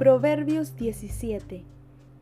Proverbios 17.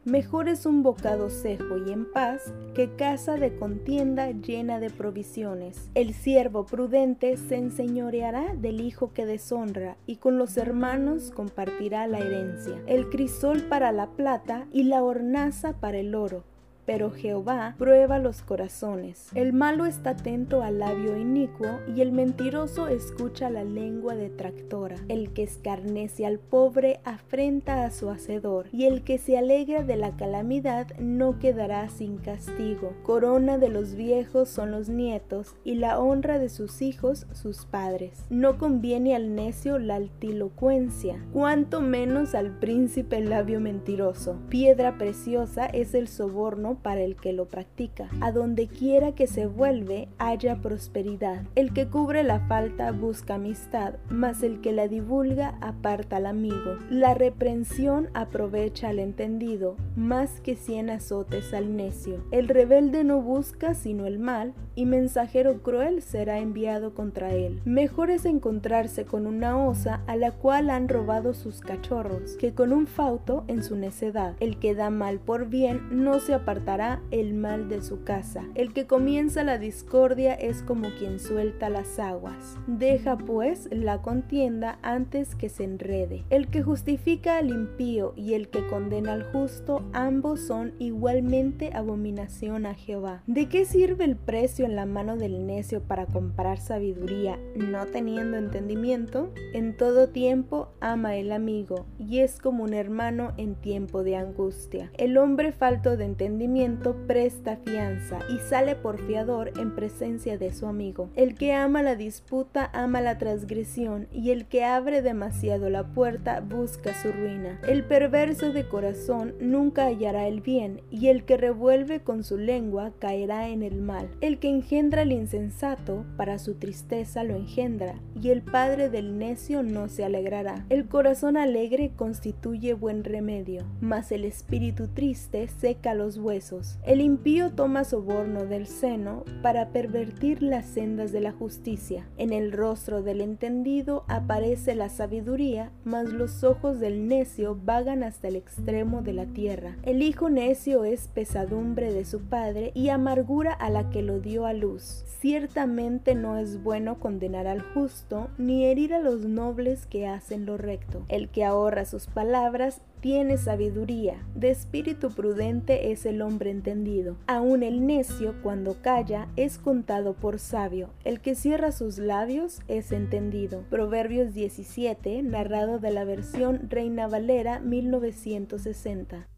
Mejor es un bocado seco y en paz que casa de contienda llena de provisiones. El siervo prudente se enseñoreará del hijo que deshonra y con los hermanos compartirá la herencia. El crisol para la plata y la hornaza para el oro pero Jehová prueba los corazones. El malo está atento al labio inicuo y el mentiroso escucha la lengua detractora. El que escarnece al pobre afrenta a su hacedor, y el que se alegra de la calamidad no quedará sin castigo. Corona de los viejos son los nietos, y la honra de sus hijos sus padres. No conviene al necio la altilocuencia, cuanto menos al príncipe labio mentiroso. Piedra preciosa es el soborno para el que lo practica. A donde quiera que se vuelve, haya prosperidad. El que cubre la falta busca amistad, mas el que la divulga aparta al amigo. La reprensión aprovecha al entendido, más que cien azotes al necio. El rebelde no busca sino el mal, y mensajero cruel será enviado contra él. Mejor es encontrarse con una osa a la cual han robado sus cachorros, que con un fauto en su necedad. El que da mal por bien no se aparta el mal de su casa. El que comienza la discordia es como quien suelta las aguas. Deja pues la contienda antes que se enrede. El que justifica al impío y el que condena al justo, ambos son igualmente abominación a Jehová. ¿De qué sirve el precio en la mano del necio para comprar sabiduría, no teniendo entendimiento? En todo tiempo ama el amigo, y es como un hermano en tiempo de angustia. El hombre falto de entendimiento presta fianza y sale por fiador en presencia de su amigo. El que ama la disputa ama la transgresión y el que abre demasiado la puerta busca su ruina. El perverso de corazón nunca hallará el bien y el que revuelve con su lengua caerá en el mal. El que engendra el insensato para su tristeza lo engendra y el padre del necio no se alegrará. El corazón alegre constituye buen remedio, mas el espíritu triste seca los huesos el impío toma soborno del seno para pervertir las sendas de la justicia. En el rostro del entendido aparece la sabiduría, mas los ojos del necio vagan hasta el extremo de la tierra. El hijo necio es pesadumbre de su padre y amargura a la que lo dio luz. Ciertamente no es bueno condenar al justo, ni herir a los nobles que hacen lo recto. El que ahorra sus palabras tiene sabiduría, de espíritu prudente es el hombre entendido. Aun el necio cuando calla es contado por sabio, el que cierra sus labios es entendido. Proverbios 17, narrado de la versión Reina Valera 1960.